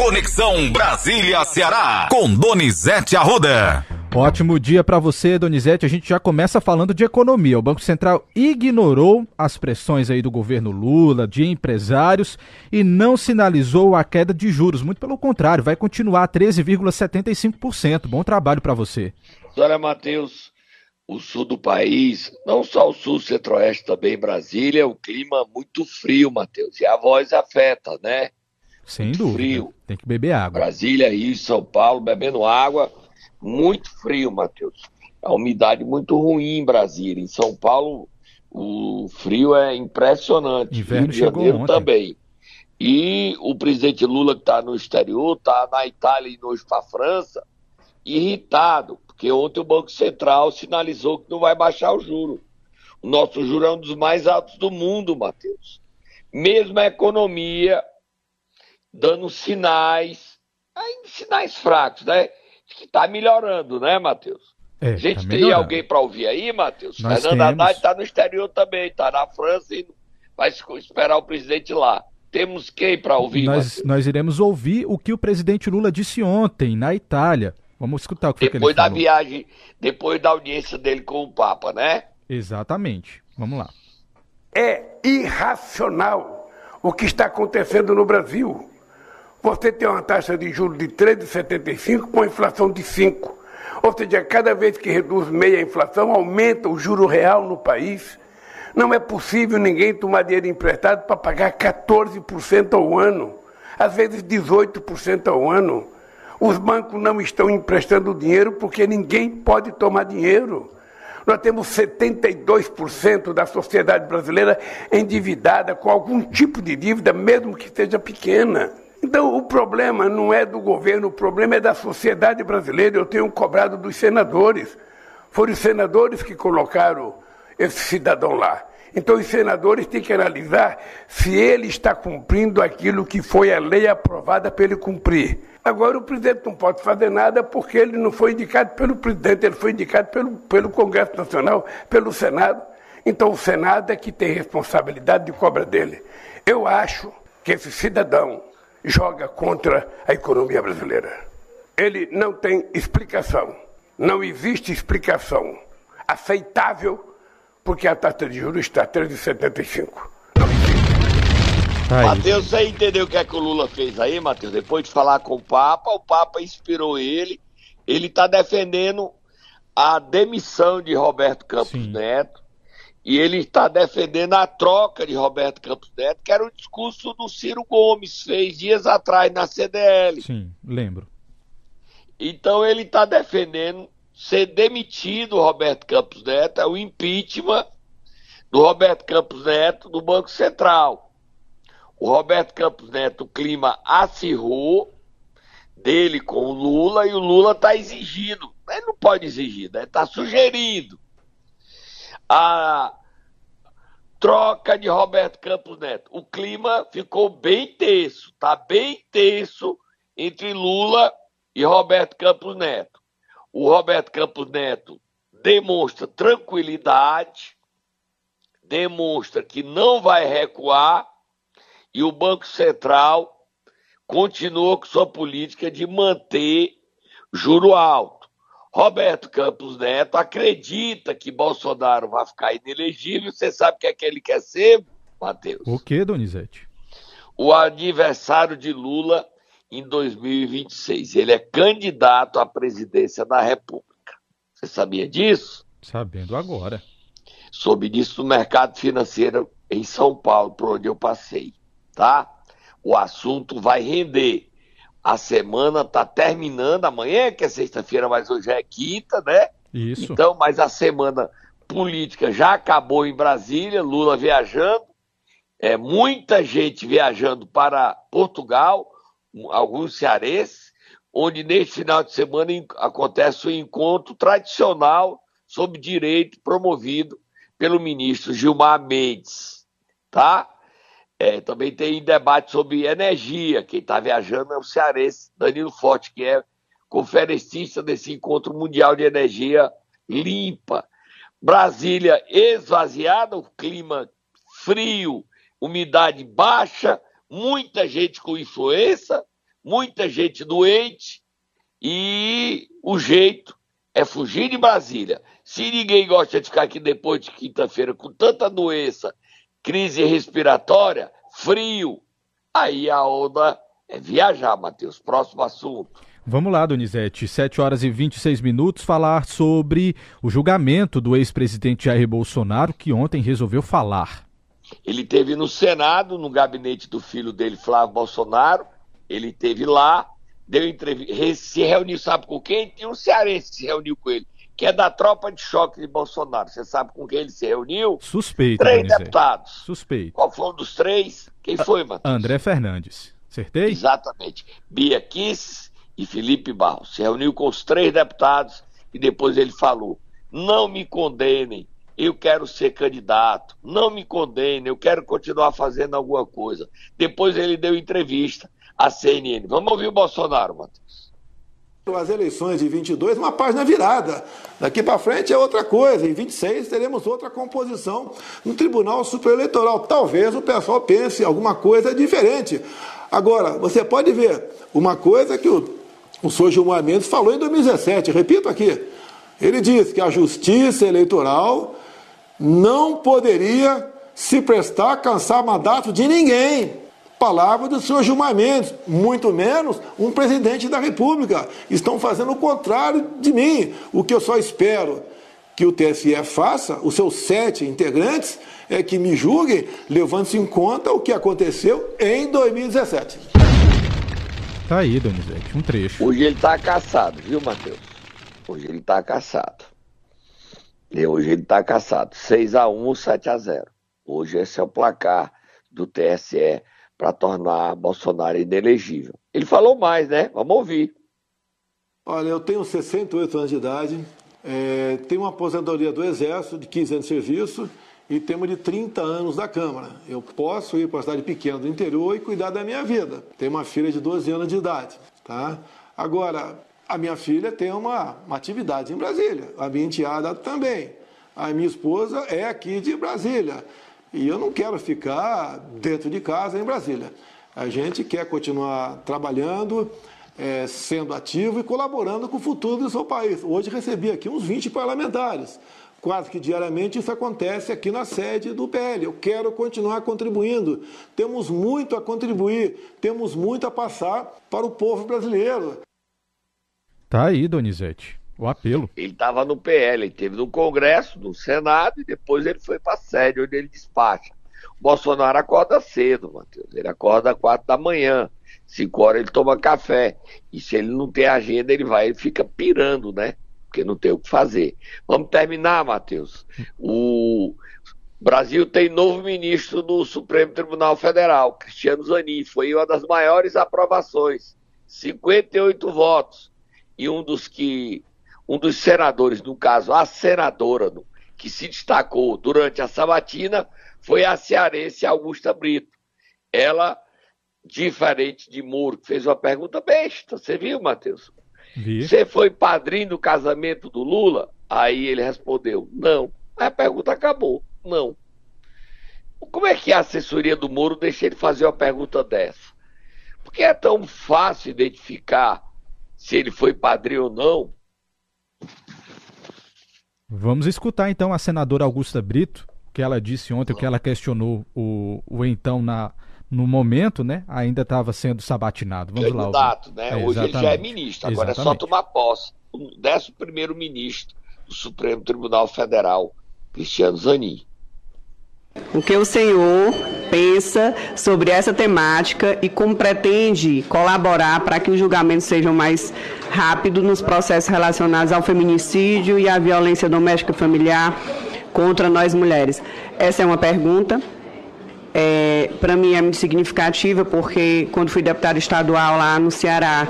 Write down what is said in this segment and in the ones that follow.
Conexão Brasília-Ceará, com Donizete Arruda. Ótimo dia para você, Donizete. A gente já começa falando de economia. O Banco Central ignorou as pressões aí do governo Lula, de empresários e não sinalizou a queda de juros. Muito pelo contrário, vai continuar 13,75%. Bom trabalho para você. Olha, Matheus, o sul do país, não só o sul, centro-oeste, também Brasília, o clima muito frio, Matheus. E a voz afeta, né? Sem dúvida. Frio. Tem que beber água. Brasília, Rio, São Paulo, bebendo água muito frio, Matheus. A umidade muito ruim em Brasília. Em São Paulo, o frio é impressionante. Inverno Rio de Janeiro ontem. também. E o presidente Lula, que está no exterior, está na Itália e hoje para a França, irritado, porque ontem o Banco Central sinalizou que não vai baixar o juro. O nosso juro é um dos mais altos do mundo, Matheus. Mesmo a economia dando sinais, sinais fracos, né? que está melhorando, né, Matheus? É, a gente tá tem alguém para ouvir aí, Matheus? Fernando temos... Haddad está no exterior também, está na França e vai esperar o presidente lá. Temos quem para ouvir, nós, nós iremos ouvir o que o presidente Lula disse ontem na Itália. Vamos escutar o que, depois que ele falou. Depois da viagem, depois da audiência dele com o Papa, né? Exatamente. Vamos lá. É irracional o que está acontecendo no Brasil você tem uma taxa de juros de 3,75 com inflação de 5. Ou seja, cada vez que reduz meia inflação, aumenta o juro real no país. Não é possível ninguém tomar dinheiro emprestado para pagar 14% ao ano, às vezes 18% ao ano. Os bancos não estão emprestando dinheiro porque ninguém pode tomar dinheiro. Nós temos 72% da sociedade brasileira endividada com algum tipo de dívida, mesmo que seja pequena. Então, o problema não é do governo, o problema é da sociedade brasileira. Eu tenho cobrado dos senadores. Foram os senadores que colocaram esse cidadão lá. Então, os senadores têm que analisar se ele está cumprindo aquilo que foi a lei aprovada para ele cumprir. Agora, o presidente não pode fazer nada porque ele não foi indicado pelo presidente, ele foi indicado pelo, pelo Congresso Nacional, pelo Senado. Então, o Senado é que tem responsabilidade de cobra dele. Eu acho que esse cidadão joga contra a economia brasileira. Ele não tem explicação. Não existe explicação aceitável porque a taxa de juros está a 3,75. Tá Matheus, você entendeu o que é que o Lula fez aí, Matheus? Depois de falar com o Papa, o Papa inspirou ele. Ele está defendendo a demissão de Roberto Campos Sim. Neto e ele está defendendo a troca de Roberto Campos Neto, que era o discurso do Ciro Gomes, fez dias atrás na CDL. Sim, lembro. Então ele está defendendo ser demitido Roberto Campos Neto, é o impeachment do Roberto Campos Neto do Banco Central. O Roberto Campos Neto, o clima acirrou dele com o Lula e o Lula está exigindo. Ele não pode exigir, né? Está sugerindo a troca de Roberto Campos Neto. O clima ficou bem tenso, tá bem tenso entre Lula e Roberto Campos Neto. O Roberto Campos Neto demonstra tranquilidade, demonstra que não vai recuar e o Banco Central continua com sua política de manter juro alto. Roberto Campos Neto acredita que Bolsonaro vai ficar inelegível. Você sabe o que é que ele quer ser, Matheus? O que, Donizete? O adversário de Lula em 2026. Ele é candidato à presidência da República. Você sabia disso? Sabendo agora. Soube disso no mercado financeiro em São Paulo, por onde eu passei, tá? O assunto vai render. A semana está terminando amanhã, que é sexta-feira, mas hoje é quinta, né? Isso. Então, mas a semana política já acabou em Brasília, Lula viajando, é, muita gente viajando para Portugal, alguns cearenses, onde neste final de semana acontece o um encontro tradicional sobre direito promovido pelo ministro Gilmar Mendes, tá? É, também tem debate sobre energia. Quem está viajando é o cearense Danilo Forte, que é conferencista desse encontro mundial de energia limpa. Brasília esvaziada, o clima frio, umidade baixa, muita gente com influenza, muita gente doente e o jeito é fugir de Brasília. Se ninguém gosta de ficar aqui depois de quinta-feira com tanta doença, crise respiratória, frio, aí a onda é viajar, Matheus. Próximo assunto. Vamos lá, Donizete. 7 horas e 26 minutos, falar sobre o julgamento do ex-presidente Jair Bolsonaro, que ontem resolveu falar. Ele teve no Senado, no gabinete do filho dele, Flávio Bolsonaro. Ele teve lá, deu entrevista, se reuniu, sabe com quem? Tinha um cearense que se reuniu com ele, que é da tropa de choque de Bolsonaro. Você sabe com quem ele se reuniu? Suspeito. Três Donizete. deputados. Suspeito. Qual foi um dos três? Quem foi, Matheus? André Fernandes. Acertei? Exatamente. Bia Kiss e Felipe Barros. Se reuniu com os três deputados e depois ele falou: não me condenem, eu quero ser candidato, não me condenem, eu quero continuar fazendo alguma coisa. Depois ele deu entrevista à CNN. Vamos ouvir o Bolsonaro, Matheus. As eleições de 22, uma página virada. Daqui para frente é outra coisa. Em 26 teremos outra composição no Tribunal Superior Eleitoral. Talvez o pessoal pense alguma coisa diferente. Agora, você pode ver uma coisa que o o senhor Gilmar Mendes falou em 2017, repito aqui. Ele disse que a justiça eleitoral não poderia se prestar a cansar mandato de ninguém. Palavra do senhor Gilmar Mendes, muito menos um presidente da República. Estão fazendo o contrário de mim. O que eu só espero que o TSE faça, os seus sete integrantes, é que me julguem, levando-se em conta o que aconteceu em 2017. Tá aí, Donizete, um trecho. Hoje ele tá caçado, viu, Matheus? Hoje ele tá caçado. E hoje ele tá caçado. 6x1 ou 7x0. Hoje esse é o placar do TSE para tornar Bolsonaro inelegível. Ele falou mais, né? Vamos ouvir. Olha, eu tenho 68 anos de idade, é, tenho uma aposentadoria do Exército de 15 anos de serviço e temos de 30 anos da Câmara. Eu posso ir para a cidade pequena do interior e cuidar da minha vida. Tenho uma filha de 12 anos de idade. Tá? Agora, a minha filha tem uma, uma atividade em Brasília, a minha enteada também. A minha esposa é aqui de Brasília. E eu não quero ficar dentro de casa em Brasília. A gente quer continuar trabalhando, é, sendo ativo e colaborando com o futuro do seu país. Hoje recebi aqui uns 20 parlamentares quase que diariamente isso acontece aqui na sede do PL. Eu quero continuar contribuindo. Temos muito a contribuir, temos muito a passar para o povo brasileiro. Tá aí, Donizete, o apelo. Ele estava no PL, ele teve no Congresso, no Senado e depois ele foi para a sede, onde ele despacha. O Bolsonaro acorda cedo, Matheus. Ele acorda às quatro da manhã. Cinco horas ele toma café. E se ele não tem agenda, ele vai, ele fica pirando, né? porque não tem o que fazer. Vamos terminar, Matheus. O Brasil tem novo ministro do Supremo Tribunal Federal, Cristiano Zanin. Foi uma das maiores aprovações, 58 votos. E um dos que um dos senadores, no caso a senadora, que se destacou durante a sabatina foi a cearense Augusta Brito. Ela, diferente de Moro, que fez uma pergunta besta, você viu, Matheus? Vi. Você foi padrinho do casamento do Lula? Aí ele respondeu, não. Aí a pergunta acabou, não. Como é que a assessoria do Moro deixa ele fazer uma pergunta dessa? Porque é tão fácil identificar se ele foi padrinho ou não. Vamos escutar então a senadora Augusta Brito, que ela disse ontem, que ela questionou o, o então na, no momento, né, ainda estava sendo sabatinado. Vamos lá. Candidato, né? É, Hoje ele já é ministro, agora exatamente. é só tomar posse. O décimo primeiro ministro do Supremo Tribunal Federal, Cristiano Zanin. O que o senhor pensa sobre essa temática e como pretende colaborar para que os julgamentos sejam mais rápidos nos processos relacionados ao feminicídio e à violência doméstica familiar contra nós mulheres? Essa é uma pergunta é, para mim é muito significativa porque quando fui deputada estadual lá no Ceará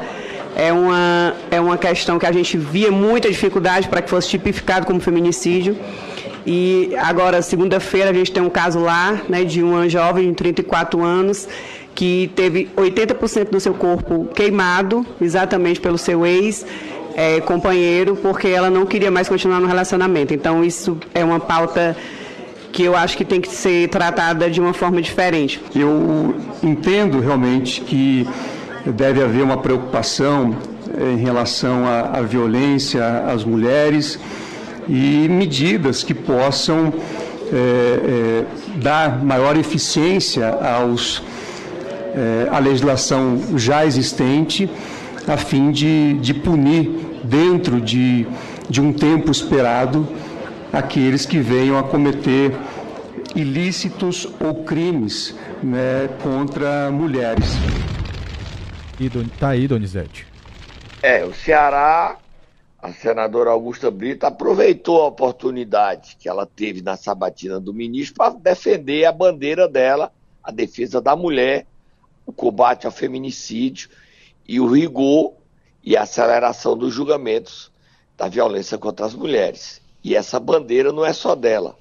é uma, é uma questão que a gente via muita dificuldade para que fosse tipificado como feminicídio. E agora, segunda-feira, a gente tem um caso lá né, de uma jovem de 34 anos que teve 80% do seu corpo queimado, exatamente pelo seu ex. É, companheiro, porque ela não queria mais continuar no relacionamento. Então, isso é uma pauta que eu acho que tem que ser tratada de uma forma diferente. Eu entendo realmente que deve haver uma preocupação em relação à, à violência às mulheres e medidas que possam é, é, dar maior eficiência aos, é, à legislação já existente, a fim de, de punir, dentro de, de um tempo esperado, aqueles que venham a cometer ilícitos ou crimes né, contra mulheres. Está aí, Donizete. É, o Ceará, a senadora Augusta Brito, aproveitou a oportunidade que ela teve na sabatina do ministro para defender a bandeira dela, a defesa da mulher, o combate ao feminicídio e o rigor e a aceleração dos julgamentos da violência contra as mulheres. E essa bandeira não é só dela,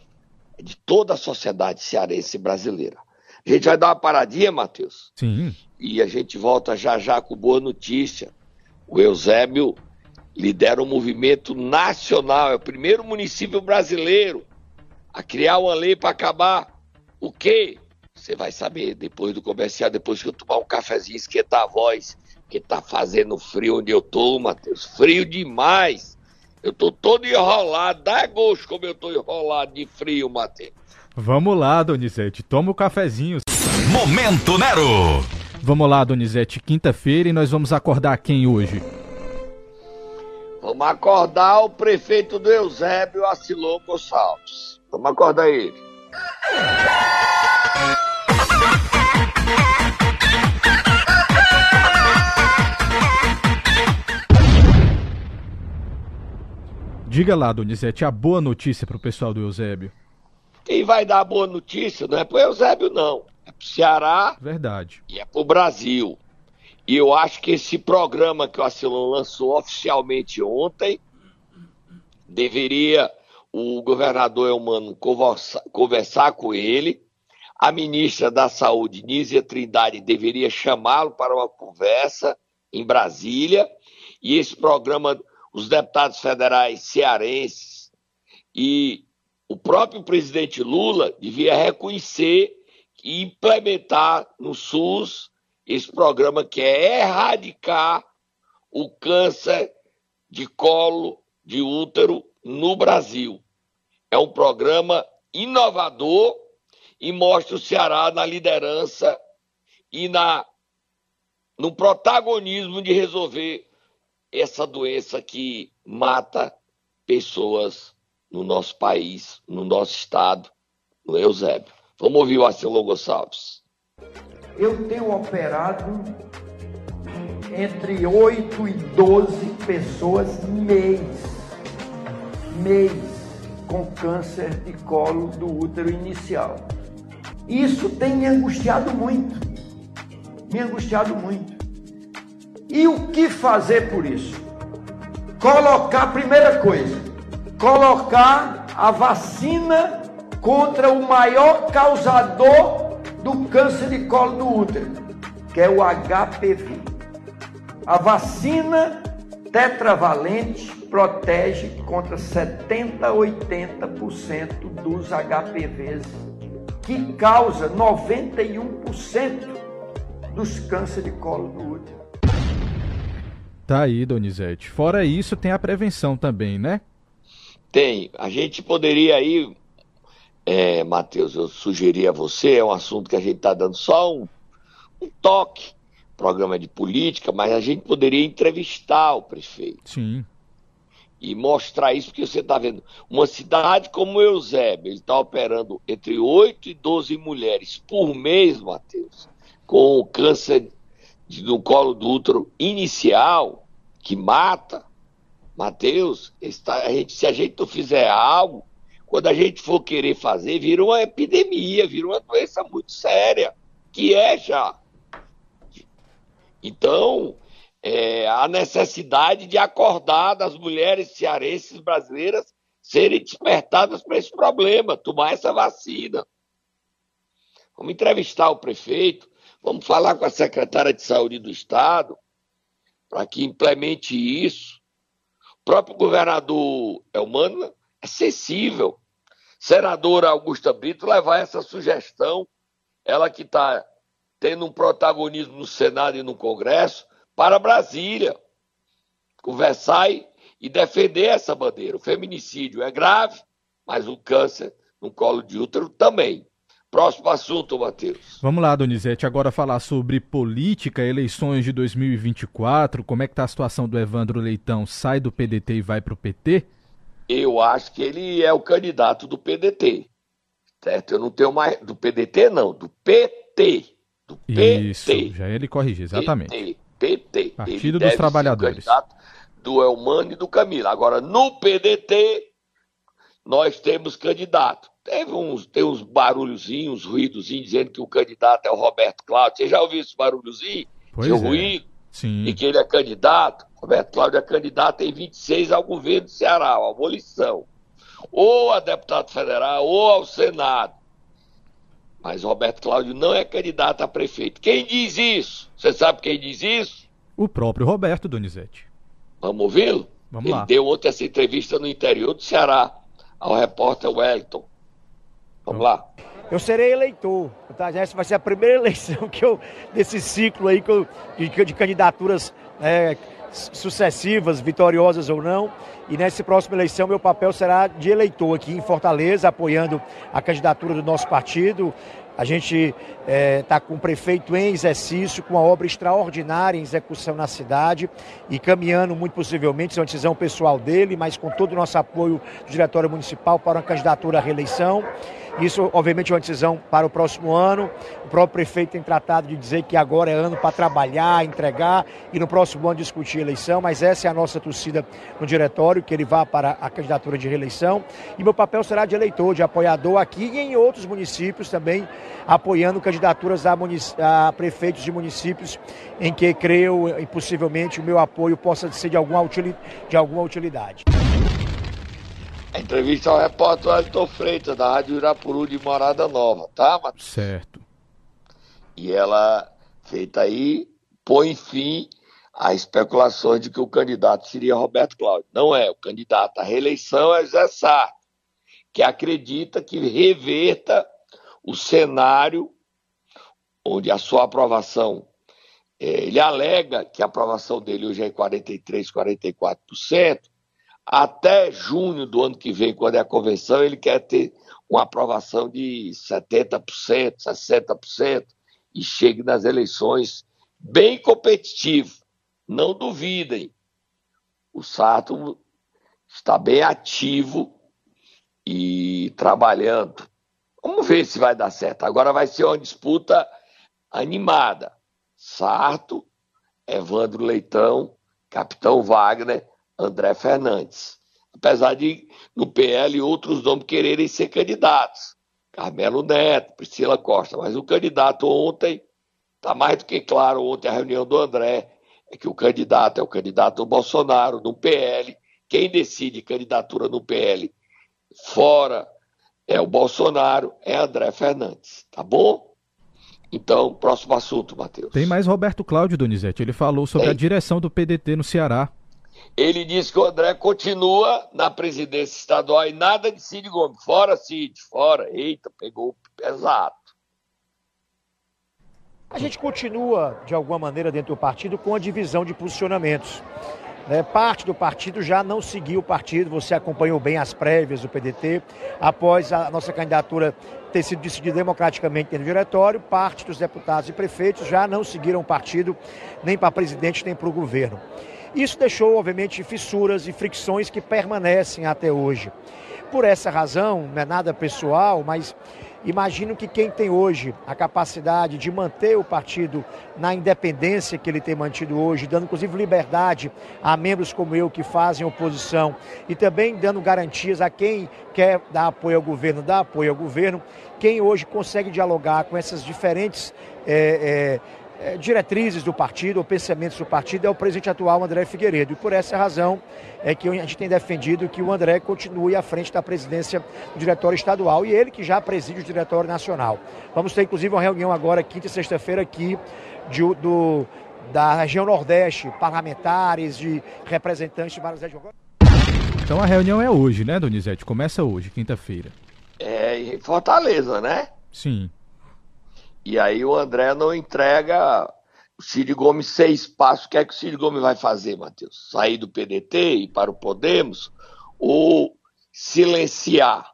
é de toda a sociedade cearense brasileira. A gente vai dar uma paradinha, Matheus? Sim. E a gente volta já já com boa notícia. O Eusébio lidera um movimento nacional, é o primeiro município brasileiro a criar uma lei para acabar o quê? Você vai saber depois do comercial, depois que eu tomar um cafezinho, esquentar a voz, que tá fazendo frio onde eu tô, Matheus. Frio demais. Eu tô todo enrolado, dá gosto como eu tô enrolado de frio, Matheus. Vamos lá, Donizete, toma o cafezinho. Momento Nero! Vamos lá, Donizete, quinta-feira e nós vamos acordar quem hoje? Vamos acordar o prefeito do Eusébio, Acilon Gonçalves. Vamos acordar ele. Diga lá, Donizete, a boa notícia para o pessoal do Eusébio. Quem vai dar a boa notícia não é para o Eusébio, não. É para o Ceará Verdade. e é para o Brasil. E eu acho que esse programa que o Acilon lançou oficialmente ontem deveria o governador Elmano conversa, conversar com ele. A ministra da Saúde, Nízia Trindade, deveria chamá-lo para uma conversa em Brasília. E esse programa, os deputados federais cearenses e o próprio presidente Lula devia reconhecer e implementar no SUS esse programa que é erradicar o câncer de colo de útero no Brasil. É um programa inovador e mostra o Ceará na liderança e na no protagonismo de resolver essa doença que mata pessoas no nosso país, no nosso estado, no Eusébio. Vamos ouvir o Arcelor Gonçalves. Eu tenho operado entre 8 e 12 pessoas mês. Mês com câncer de colo do útero inicial. Isso tem me angustiado muito. Me angustiado muito. E o que fazer por isso? Colocar, primeira coisa, colocar a vacina contra o maior causador do câncer de colo do útero, que é o HPV. A vacina tetravalente protege contra 70 a 80% dos HPVs, que causa 91% dos cânceres de colo do útero. Tá aí, Donizete. Fora isso, tem a prevenção também, né? Tem. A gente poderia aí, é, Matheus, eu sugeri a você, é um assunto que a gente está dando só um, um toque, programa de política, mas a gente poderia entrevistar o prefeito. Sim. E mostrar isso, porque você está vendo, uma cidade como Eusébio, ele está operando entre 8 e 12 mulheres por mês, Matheus, com câncer de, no colo do útero inicial, que mata. Mateus, a gente, se a gente não fizer algo, quando a gente for querer fazer, vira uma epidemia, vira uma doença muito séria, que é já. Então, é, a necessidade de acordar das mulheres cearenses brasileiras serem despertadas para esse problema, tomar essa vacina. Vamos entrevistar o prefeito, vamos falar com a secretária de saúde do Estado para que implemente isso próprio governador Elmano é sensível. Senadora Augusta Brito levar essa sugestão, ela que está tendo um protagonismo no Senado e no Congresso, para Brasília, conversar e defender essa bandeira. O feminicídio é grave, mas o câncer no colo de útero também. Próximo assunto, Matheus. Vamos lá, Donizete, agora falar sobre política, eleições de 2024. Como é que está a situação do Evandro Leitão? Sai do PDT e vai para o PT? Eu acho que ele é o candidato do PDT. Certo? Eu não tenho mais. Do PDT, não, do PT. Do Isso, PT. já ele corrige, exatamente. PT. PT. Partido ele dos Trabalhadores. do Elmano e do Camila. Agora, no PDT, nós temos candidato. Teve uns, tem uns barulhozinhos, uns ruídozinhos, dizendo que o candidato é o Roberto Cláudio. Você já ouviu esse barulhozinho? Pois Seu é. ruído? Sim. E que ele é candidato. Roberto Cláudio é candidato em 26 ao governo do Ceará, a abolição. Ou a deputado federal, ou ao Senado. Mas Roberto Cláudio não é candidato a prefeito. Quem diz isso? Você sabe quem diz isso? O próprio Roberto Donizete. Vamos ouvi-lo? Vamos Ele lá. deu ontem essa entrevista no interior do Ceará ao repórter Wellington. Vamos lá. Eu serei eleitor. Tá? Essa vai ser a primeira eleição que eu, desse ciclo aí que eu, de, de candidaturas é, sucessivas, vitoriosas ou não. E nessa próxima eleição, meu papel será de eleitor aqui em Fortaleza, apoiando a candidatura do nosso partido. A gente está é, tá com o prefeito em exercício, com uma obra extraordinária em execução na cidade e caminhando, muito possivelmente, isso é uma decisão pessoal dele, mas com todo o nosso apoio do Diretório Municipal para uma candidatura à reeleição. Isso, obviamente, é uma decisão para o próximo ano. O próprio prefeito tem tratado de dizer que agora é ano para trabalhar, entregar e no próximo ano discutir a eleição, mas essa é a nossa torcida no diretório, que ele vá para a candidatura de reeleição. E meu papel será de eleitor, de apoiador aqui e em outros municípios também, apoiando candidaturas a, a prefeitos de municípios em que creio e possivelmente o meu apoio possa ser de alguma, de alguma utilidade. A entrevista ao repórter Wellington Freitas, da Rádio Irapuru de Morada Nova, tá, Matheus? Certo. E ela, feita aí, põe fim a especulações de que o candidato seria Roberto Cláudio. Não é, o candidato à reeleição é Zé Sá, que acredita que reverta o cenário onde a sua aprovação, eh, ele alega que a aprovação dele hoje é em 43%, 44%, até junho do ano que vem, quando é a convenção, ele quer ter uma aprovação de 70%, 60% e chegue nas eleições bem competitivo. Não duvidem. O Sato está bem ativo e trabalhando. Vamos ver se vai dar certo. Agora vai ser uma disputa animada. Sarto, Evandro Leitão, Capitão Wagner André Fernandes. Apesar de, no PL, outros nomes quererem ser candidatos. Carmelo Neto, Priscila Costa. Mas o candidato ontem, está mais do que claro, ontem a reunião do André, é que o candidato é o candidato do Bolsonaro, no PL. Quem decide candidatura no PL fora é o Bolsonaro, é André Fernandes. Tá bom? Então, próximo assunto, Matheus. Tem mais Roberto Cláudio Donizete. Ele falou sobre Tem. a direção do PDT no Ceará. Ele disse que o André continua na presidência estadual e nada de Cid Gomes. Fora Cid, fora. Eita, pegou pesado. A gente continua, de alguma maneira, dentro do partido com a divisão de posicionamentos. É, parte do partido já não seguiu o partido, você acompanhou bem as prévias do PDT. Após a nossa candidatura ter sido decidida democraticamente no diretório, parte dos deputados e prefeitos já não seguiram o partido, nem para presidente, nem para o governo. Isso deixou, obviamente, fissuras e fricções que permanecem até hoje. Por essa razão, não é nada pessoal, mas imagino que quem tem hoje a capacidade de manter o partido na independência que ele tem mantido hoje, dando inclusive liberdade a membros como eu que fazem oposição e também dando garantias a quem quer dar apoio ao governo, dar apoio ao governo, quem hoje consegue dialogar com essas diferentes. É, é, é, diretrizes do partido, ou pensamentos do partido, é o presidente atual, André Figueiredo. E por essa razão é que a gente tem defendido que o André continue à frente da presidência do diretório estadual e ele que já preside o diretório nacional. Vamos ter, inclusive, uma reunião agora, quinta e sexta-feira, aqui de, do, da região Nordeste, parlamentares, de representantes de várias regiões. Então a reunião é hoje, né, Donizete? Começa hoje, quinta-feira. É, em Fortaleza, né? Sim. E aí o André não entrega o Ciro Gomes seis passos. O que é que o Ciro Gomes vai fazer, Matheus? Sair do PDT e para o Podemos ou silenciar?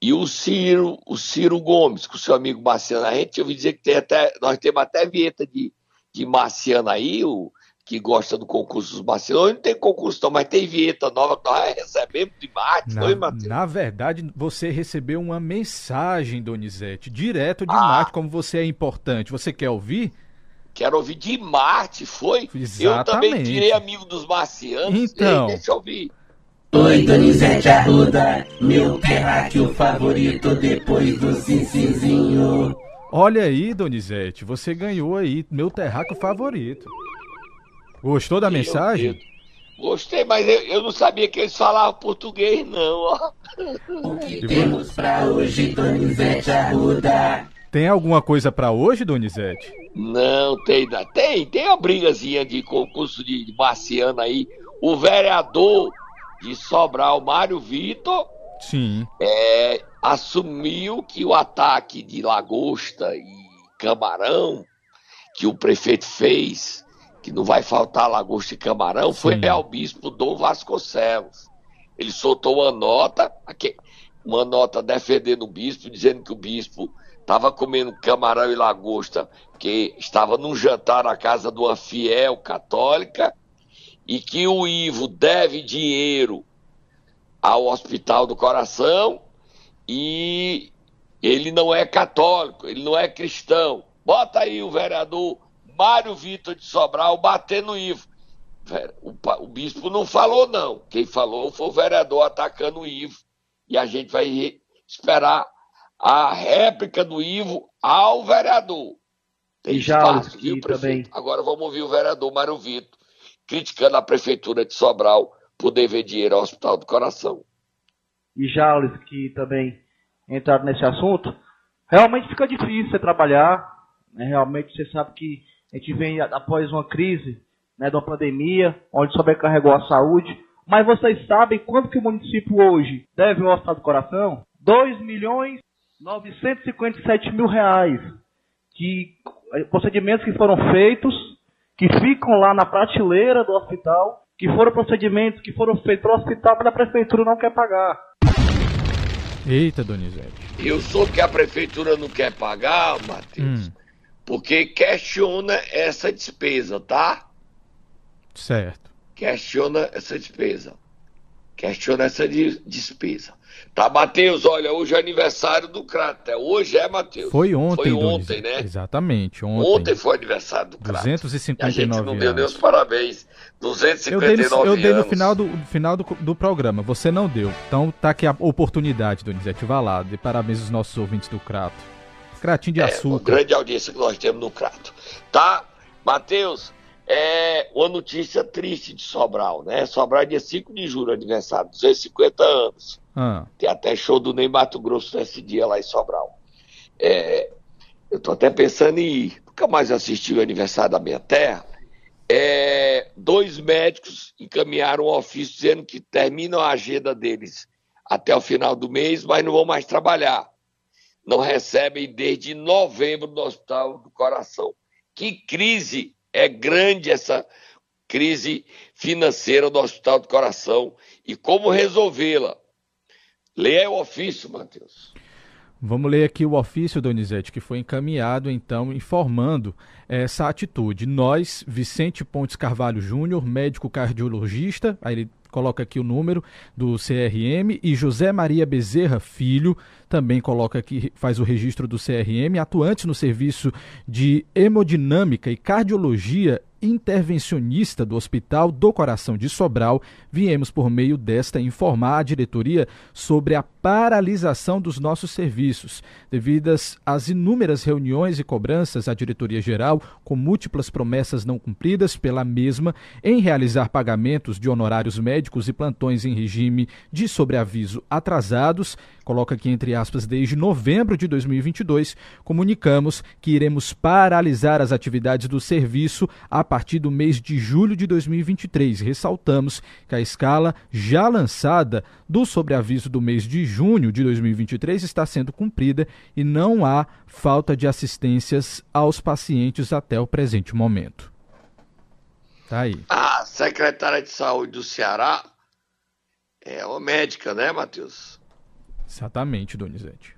E o Ciro, o Ciro Gomes, com o seu amigo Marciano, a gente ouviu dizer que tem até, nós temos até vinheta de, de Marciano aí, o, que gosta do concurso dos Marcianos. Hoje não tem concurso não, mas tem vinheta nova que nós recebemos de Marte, na, foi, Matheus? Na verdade, você recebeu uma mensagem, Donizete, direto de ah. Marte, como você é importante. Você quer ouvir? Quero ouvir de Marte, foi? Exatamente. Eu também tirei amigo dos marcianos. Então. Ei, deixa eu ouvir. Oi, Donizete Arruda, meu terráqueo favorito depois do Cincinzinho. Olha aí, Donizete, você ganhou aí meu terráqueo favorito. Gostou da meu mensagem? Deus. Gostei, mas eu, eu, não sabia que eles falavam português, não, ó. O que temos pra hoje, Donizete Arruda? Tem alguma coisa para hoje, Donizete? Não, tem, tem, tem uma brigazinha de concurso de, de marciano aí. O vereador de Sobral, Mário Vitor, Sim. É, assumiu que o ataque de lagosta e camarão que o prefeito fez, que não vai faltar lagosta e camarão, Sim. foi ao bispo Dom Vasconcelos. Ele soltou uma nota, uma nota defendendo o bispo, dizendo que o bispo estava comendo camarão e lagosta, que estava num jantar na casa de uma fiel católica, e que o Ivo deve dinheiro ao Hospital do Coração e ele não é católico, ele não é cristão. Bota aí o vereador Mário Vitor de Sobral bater no Ivo. O, o, bispo não falou, não. Quem falou foi o vereador atacando o Ivo. E a gente vai esperar a réplica do Ivo ao vereador. Tem e espaço, viu, prefeito? Também. Agora vamos ouvir o vereador Mário Vitor criticando a prefeitura de Sobral por dever dinheiro ao Hospital do Coração. E Jales, que também entraram nesse assunto, realmente fica difícil você trabalhar, né? realmente você sabe que a gente vem após uma crise, né, de uma pandemia, onde sobrecarregou a saúde, mas vocês sabem quanto que o município hoje deve ao Hospital do Coração? 2 milhões 957 mil reais de eh, procedimentos que foram feitos que ficam lá na prateleira do hospital, que foram procedimentos que foram feitos para o hospital, mas a prefeitura não quer pagar. Eita, Donizete. Eu soube que a prefeitura não quer pagar, Matheus, hum. Porque questiona essa despesa, tá? Certo. Questiona essa despesa. Questiona essa despesa. Tá, Matheus, olha, hoje é aniversário do Crato. É, hoje é, Matheus. Foi ontem, Foi ontem, né? Exatamente, ontem. Ontem foi aniversário do Crato. 259 a gente não anos. deu nem os parabéns. 259 eu dei, eu dei no final, do, final do, do, programa, você não deu. Então tá aqui a oportunidade, Donizete, vá lá. Dê parabéns aos nossos ouvintes do Crato. Cratinho de é, açúcar. Grande audiência que nós temos no Crato. Tá, Matheus, é uma notícia triste de Sobral, né? Sobral é dia 5 de julho, aniversário, 250 anos. Ah. Tem até show do Ney Mato Grosso nesse dia lá em Sobral. É, eu tô até pensando em ir. Nunca mais assisti o aniversário da minha terra. É, dois médicos encaminharam um ofício dizendo que terminam a agenda deles até o final do mês, mas não vão mais trabalhar. Não recebem desde novembro no Hospital do Coração. Que crise é grande essa crise financeira do Hospital do Coração e como resolvê-la. Leia o ofício, Matheus. Vamos ler aqui o ofício, Donizete, que foi encaminhado, então, informando essa atitude. Nós, Vicente Pontes Carvalho Júnior, médico cardiologista, aí ele coloca aqui o número do CRM, e José Maria Bezerra Filho, também coloca aqui, faz o registro do CRM, atuantes no serviço de hemodinâmica e cardiologia intervencionista do Hospital do Coração de Sobral, viemos por meio desta informar a diretoria sobre a paralisação dos nossos serviços, devidas às inúmeras reuniões e cobranças à diretoria geral, com múltiplas promessas não cumpridas pela mesma em realizar pagamentos de honorários médicos e plantões em regime de sobreaviso atrasados, coloca aqui entre aspas, desde novembro de 2022, comunicamos que iremos paralisar as atividades do serviço a partir do mês de julho de 2023. Ressaltamos que a escala já lançada do sobreaviso do mês de junho de 2023 está sendo cumprida e não há falta de assistências aos pacientes até o presente momento. Tá aí. A secretária de saúde do Ceará é uma médica, né, Matheus? Exatamente, Donizete.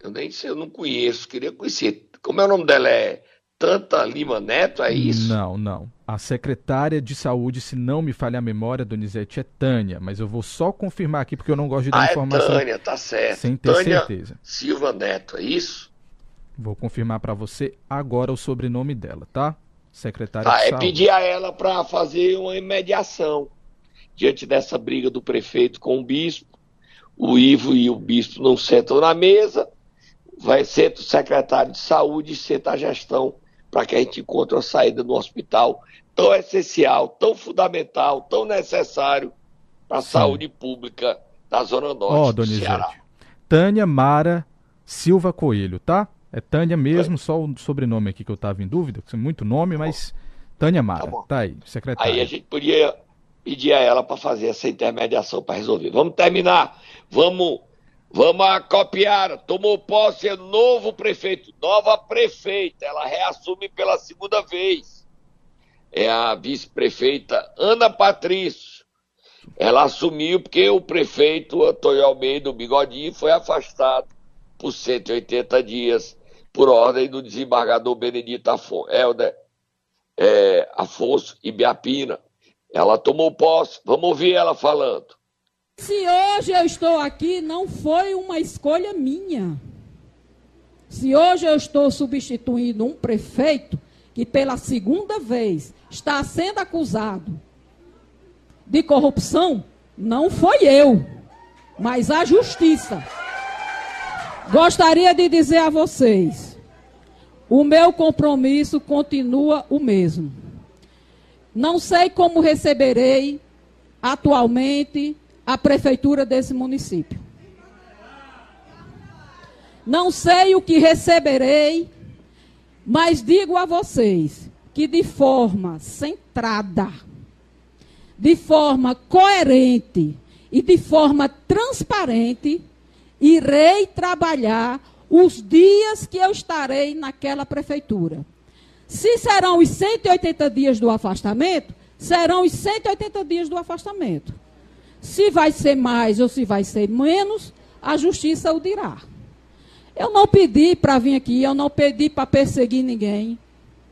Eu nem sei, eu não conheço, queria conhecer. Como é o nome dela? É Tanta Lima Neto, é isso? Não, não. A secretária de saúde, se não me falha a memória, Donizete, é Tânia, mas eu vou só confirmar aqui porque eu não gosto de dar ah, informação. É Tânia, tá certo. Sem ter Tânia certeza. Silva Neto, é isso? Vou confirmar para você agora o sobrenome dela, tá? Secretária ah, de é saúde. pedir a ela para fazer uma mediação diante dessa briga do prefeito com o bispo. O Ivo e o bispo não sentam na mesa, vai ser o secretário de saúde e senta a gestão para que a gente encontre uma saída no hospital tão essencial, tão fundamental, tão necessário para a saúde pública da Zona Norte Ó, do Ceará. Donizete. Tânia Mara Silva Coelho, tá? É Tânia mesmo, só o sobrenome aqui que eu tava em dúvida, que é muito nome, mas Tânia Mara, bom. tá aí, secretária. Aí a gente podia pedir a ela para fazer essa intermediação para resolver. Vamos terminar. Vamos, vamos acopiar. Tomou posse é novo prefeito, nova prefeita. Ela reassume pela segunda vez. É a vice-prefeita Ana Patrício. Ela assumiu porque o prefeito Antônio Almeida, o Bigodinho, foi afastado por 180 dias por ordem do desembargador Benedito Afon, Helder é, Afonso Ibiapina. Ela tomou posse. Vamos ouvir ela falando. Se hoje eu estou aqui, não foi uma escolha minha. Se hoje eu estou substituindo um prefeito que pela segunda vez está sendo acusado de corrupção, não foi eu, mas a justiça. Gostaria de dizer a vocês, o meu compromisso continua o mesmo. Não sei como receberei atualmente a prefeitura desse município. Não sei o que receberei, mas digo a vocês que de forma centrada, de forma coerente e de forma transparente, irei trabalhar os dias que eu estarei naquela prefeitura. Se serão os 180 dias do afastamento, serão os 180 dias do afastamento. Se vai ser mais ou se vai ser menos, a justiça o dirá. Eu não pedi para vir aqui, eu não pedi para perseguir ninguém,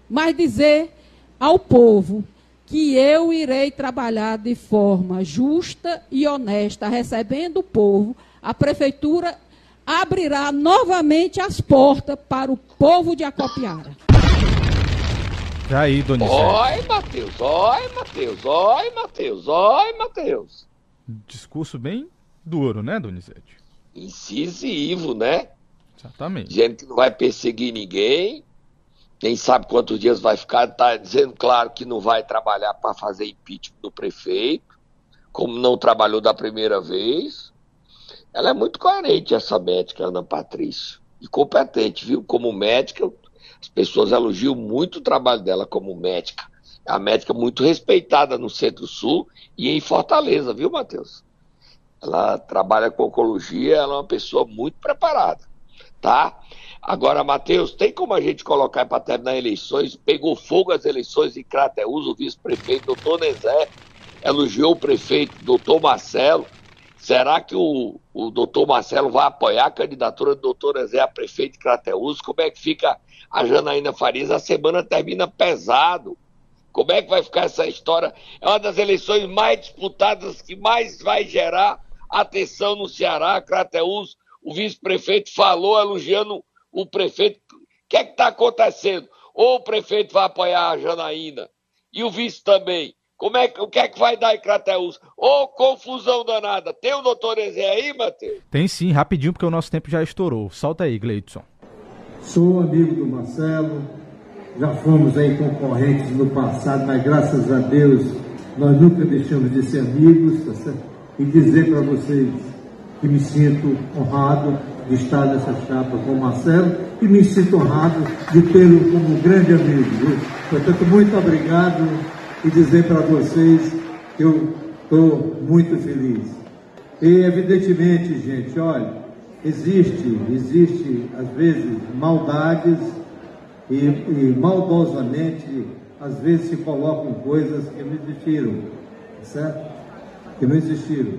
mas dizer ao povo que eu irei trabalhar de forma justa e honesta, recebendo o povo, a prefeitura abrirá novamente as portas para o povo de Acopiara. Já aí, Donizete. Oi, Matheus, oi, Matheus, oi, Matheus, oi, Matheus. Discurso bem duro, né, Donizete? Incisivo, né? Exatamente. Dizendo que não vai perseguir ninguém, nem sabe quantos dias vai ficar, tá dizendo, claro, que não vai trabalhar para fazer impeachment do prefeito, como não trabalhou da primeira vez. Ela é muito coerente, essa médica, Ana Patrícia, e competente, viu? Como médica, as pessoas elogiam muito o trabalho dela como médica. É uma médica muito respeitada no Centro-Sul e em Fortaleza, viu, Matheus? Ela trabalha com oncologia, ela é uma pessoa muito preparada, tá? Agora, Matheus, tem como a gente colocar para terminar eleições? Pegou fogo as eleições em Crateús, o vice-prefeito doutor Nezé elogiou o prefeito doutor Marcelo. Será que o, o doutor Marcelo vai apoiar a candidatura do doutor Nezé a prefeito de Crateús? Como é que fica a Janaína Farias? A semana termina pesado. Como é que vai ficar essa história? É uma das eleições mais disputadas que mais vai gerar atenção no Ceará, Crateús. O vice-prefeito falou elogiando o prefeito. O que é que está acontecendo? Ou o prefeito vai apoiar a Janaína e o vice também. Como é que, o que é que vai dar em Crateús? Ô, confusão danada. Tem o doutor Ezé aí, Matheus? Tem sim, rapidinho, porque o nosso tempo já estourou. Solta aí, Gleidson. Sou amigo do Marcelo, já fomos aí concorrentes no passado, mas graças a Deus nós nunca deixamos de ser amigos, tá certo? E dizer para vocês que me sinto honrado de estar nessa chapa com o Marcelo e me sinto honrado de tê-lo como grande amigo. Viu? Portanto, muito obrigado e dizer para vocês que eu estou muito feliz. E evidentemente, gente, olha, existe, existe às vezes maldades e, e maldosamente às vezes se colocam coisas que não existiram, certo? Que não existiram.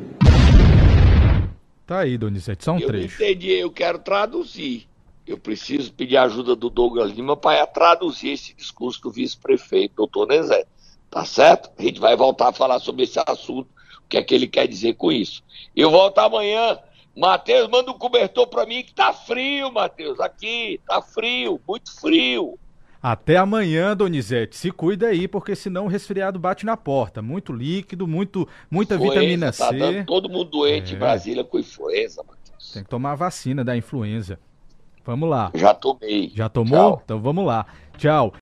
Tá aí, Donizete, só um eu trecho. não entendi, eu quero traduzir. Eu preciso pedir a ajuda do Douglas Lima para traduzir esse discurso do vice-prefeito, doutor Nezé. Tá certo? A gente vai voltar a falar sobre esse assunto, o que é que ele quer dizer com isso. Eu volto amanhã. Matheus, manda um cobertor para mim que tá frio, Matheus. Aqui, tá frio, muito frio. Até amanhã, Donizete. Se cuida aí, porque senão o resfriado bate na porta. Muito líquido, muito, muita Influenza, vitamina tá C. dando todo mundo doente É. em Brasília com influenza, Matheus. Tem que tomar a vacina da influenza. Vamos lá. Já tomei. Já tomou? Tchau. Então vamos lá. Tchau.